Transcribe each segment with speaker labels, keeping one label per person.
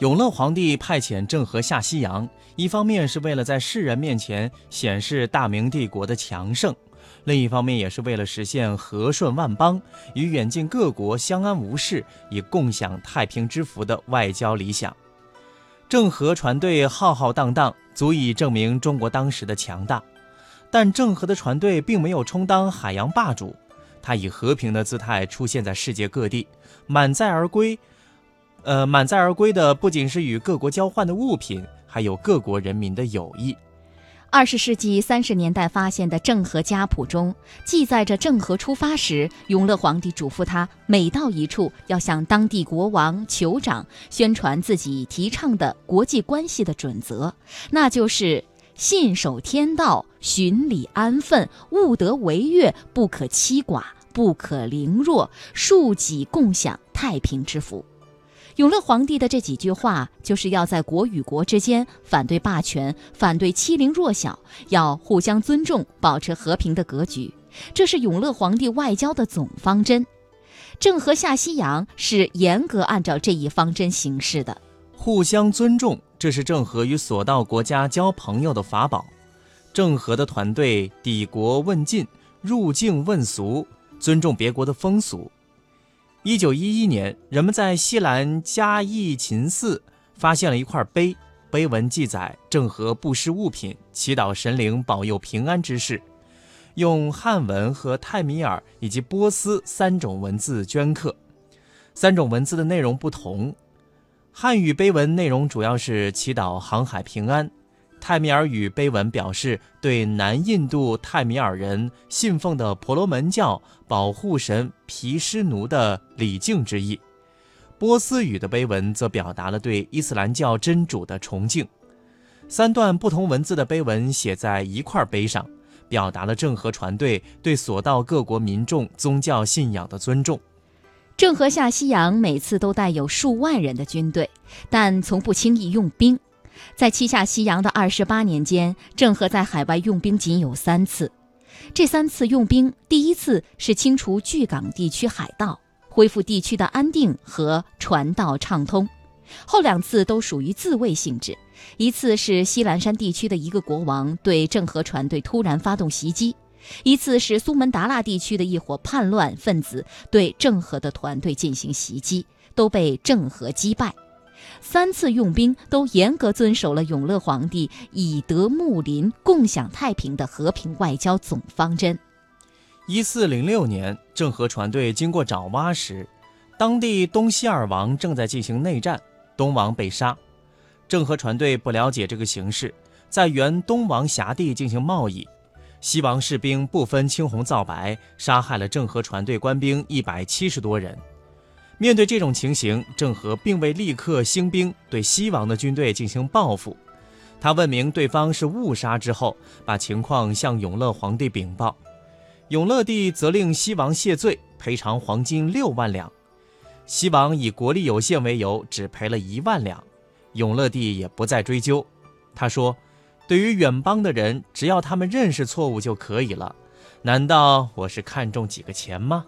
Speaker 1: 永乐皇帝派遣郑和下西洋，一方面是为了在世人面前显示大明帝国的强盛，另一方面也是为了实现和顺万邦、与远近各国相安无事、以共享太平之福的外交理想。郑和船队浩浩荡荡，足以证明中国当时的强大。但郑和的船队并没有充当海洋霸主，他以和平的姿态出现在世界各地，满载而归。呃，满载而归的不仅是与各国交换的物品，还有各国人民的友谊。
Speaker 2: 二十世纪三十年代发现的郑和家谱中，记载着郑和出发时，永乐皇帝嘱咐他，每到一处要向当地国王、酋长宣传自己提倡的国际关系的准则，那就是信守天道，循礼安分，务德为乐，不可欺寡，不可凌弱，庶己共享太平之福。永乐皇帝的这几句话，就是要在国与国之间反对霸权，反对欺凌弱小，要互相尊重，保持和平的格局。这是永乐皇帝外交的总方针。郑和下西洋是严格按照这一方针行事的。
Speaker 1: 互相尊重，这是郑和与所到国家交朋友的法宝。郑和的团队抵国问晋，入境问俗，尊重别国的风俗。一九一一年，人们在西兰嘉义秦寺发现了一块碑，碑文记载郑和布施物品，祈祷神灵保佑平安之事，用汉文和泰米尔以及波斯三种文字镌刻。三种文字的内容不同，汉语碑文内容主要是祈祷航海平安。泰米尔语碑文表示对南印度泰米尔人信奉的婆罗门教保护神毗湿奴的礼敬之意，波斯语的碑文则表达了对伊斯兰教真主的崇敬。三段不同文字的碑文写在一块碑上，表达了郑和船队对所到各国民众宗教信仰的尊重。
Speaker 2: 郑和下西洋每次都带有数万人的军队，但从不轻易用兵。在七下西洋的二十八年间，郑和在海外用兵仅有三次。这三次用兵，第一次是清除巨港地区海盗，恢复地区的安定和船道畅通；后两次都属于自卫性质。一次是西兰山地区的一个国王对郑和船队突然发动袭击；一次是苏门答腊地区的一伙叛乱分子对郑和的团队进行袭击，都被郑和击败。三次用兵都严格遵守了永乐皇帝以德睦邻、共享太平的和平外交总方针。
Speaker 1: 一四零六年，郑和船队经过爪哇时，当地东西二王正在进行内战，东王被杀。郑和船队不了解这个形势，在原东王辖地进行贸易，西王士兵不分青红皂白，杀害了郑和船队官兵一百七十多人。面对这种情形，郑和并未立刻兴兵对西王的军队进行报复。他问明对方是误杀之后，把情况向永乐皇帝禀报。永乐帝责令西王谢罪，赔偿黄金六万两。西王以国力有限为由，只赔了一万两。永乐帝也不再追究。他说：“对于远邦的人，只要他们认识错误就可以了。难道我是看中几个钱吗？”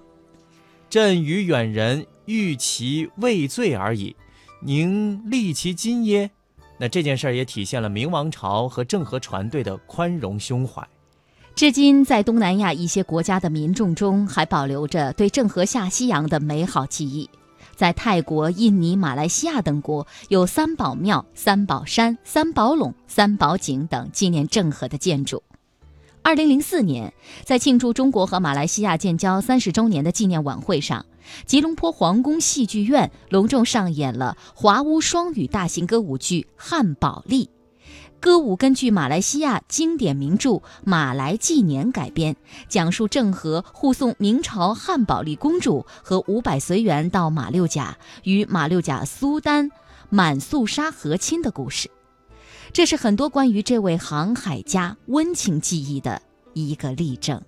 Speaker 1: 朕与远人欲其畏罪而已，宁立其金耶？那这件事儿也体现了明王朝和郑和船队的宽容胸怀。
Speaker 2: 至今，在东南亚一些国家的民众中，还保留着对郑和下西洋的美好记忆。在泰国、印尼、马来西亚等国，有三宝庙、三宝山、三宝垄、三宝井等纪念郑和的建筑。二零零四年，在庆祝中国和马来西亚建交三十周年的纪念晚会上，吉隆坡皇宫戏剧院隆重上演了华屋双语大型歌舞剧《汉宝丽》。歌舞根据马来西亚经典名著《马来纪年》改编，讲述郑和护送明朝汉宝丽公主和五百随员到马六甲，与马六甲苏丹满素沙和亲的故事。这是很多关于这位航海家温情记忆的一个例证。